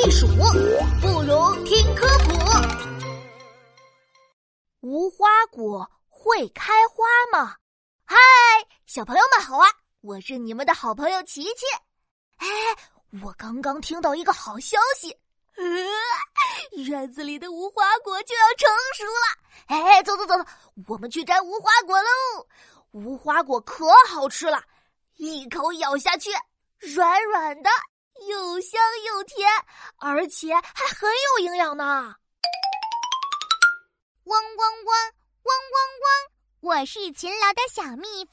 避暑，不如听科普。无花果会开花吗？嗨，小朋友们好啊！我是你们的好朋友琪琪。哎，我刚刚听到一个好消息，院子里的无花果就要成熟了。哎，走走走走，我们去摘无花果喽！无花果可好吃了，一口咬下去，软软的。又香又甜，而且还很有营养呢！嗡嗡嗡，嗡嗡嗡！我是勤劳的小蜜蜂，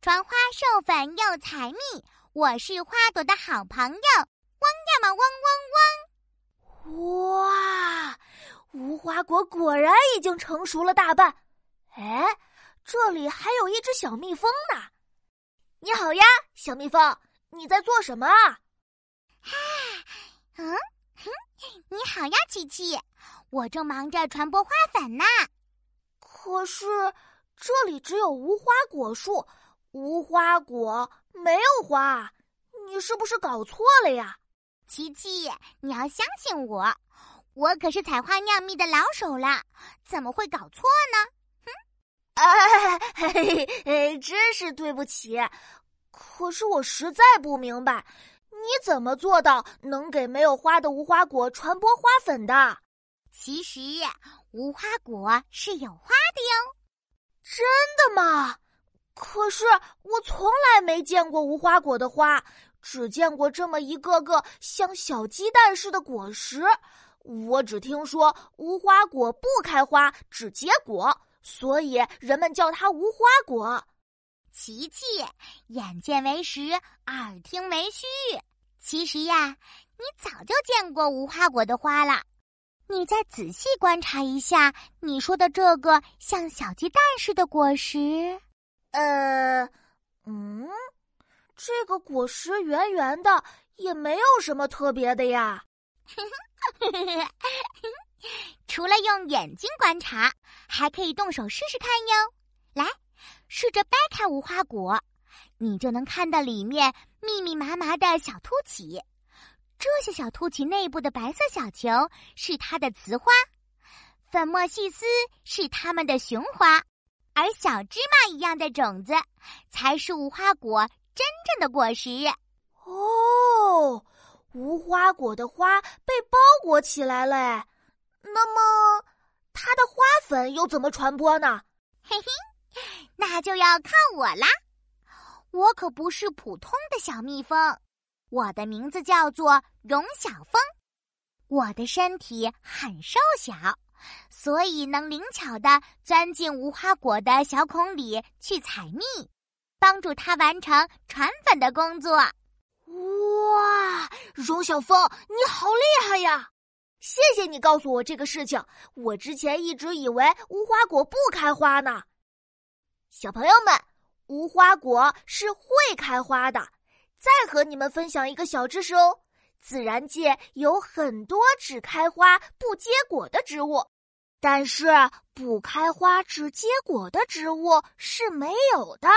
传花授粉又采蜜。我是花朵的好朋友，嗡呀嘛嗡嗡嗡！哇，无花果果然已经成熟了大半。哎，这里还有一只小蜜蜂呢。你好呀，小蜜蜂，你在做什么啊？啊，嗯，哼，你好呀，琪琪，我正忙着传播花粉呢。可是这里只有无花果树，无花果没有花，你是不是搞错了呀？琪琪，你要相信我，我可是采花酿蜜的老手了，怎么会搞错呢？哼，哎，嘿嘿，真是对不起，可是我实在不明白。你怎么做到能给没有花的无花果传播花粉的？其实无花果是有花的哟。真的吗？可是我从来没见过无花果的花，只见过这么一个个像小鸡蛋似的果实。我只听说无花果不开花，只结果，所以人们叫它无花果。琪琪，眼见为实，耳听为虚。其实呀，你早就见过无花果的花了。你再仔细观察一下，你说的这个像小鸡蛋似的果实，呃，嗯，这个果实圆圆的，也没有什么特别的呀。除了用眼睛观察，还可以动手试试看哟。来。试着掰开无花果，你就能看到里面密密麻麻的小凸起。这些小凸起内部的白色小球是它的雌花，粉末细丝是它们的雄花，而小芝麻一样的种子才是无花果真正的果实。哦，无花果的花被包裹起来了，那么它的花粉又怎么传播呢？嘿嘿。那就要看我啦！我可不是普通的小蜜蜂，我的名字叫做荣小蜂。我的身体很瘦小，所以能灵巧的钻进无花果的小孔里去采蜜，帮助它完成传粉的工作。哇，荣小蜂，你好厉害呀！谢谢你告诉我这个事情，我之前一直以为无花果不开花呢。小朋友们，无花果是会开花的。再和你们分享一个小知识哦：自然界有很多只开花不结果的植物，但是不开花只结果的植物是没有的。